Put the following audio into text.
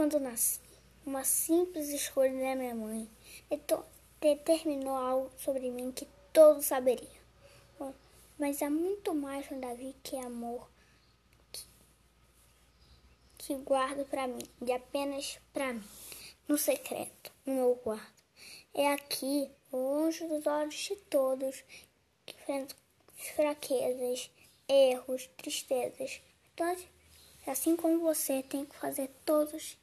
quando nasci, uma simples escolha da minha mãe determinou algo sobre mim que todos saberiam. Mas há muito mais no Davi que é amor que, que guardo para mim, e apenas para mim, no secreto, no meu quarto. É aqui, longe dos olhos de todos, que enfrento fraquezas, erros, tristezas. Todos, assim como você tem que fazer todos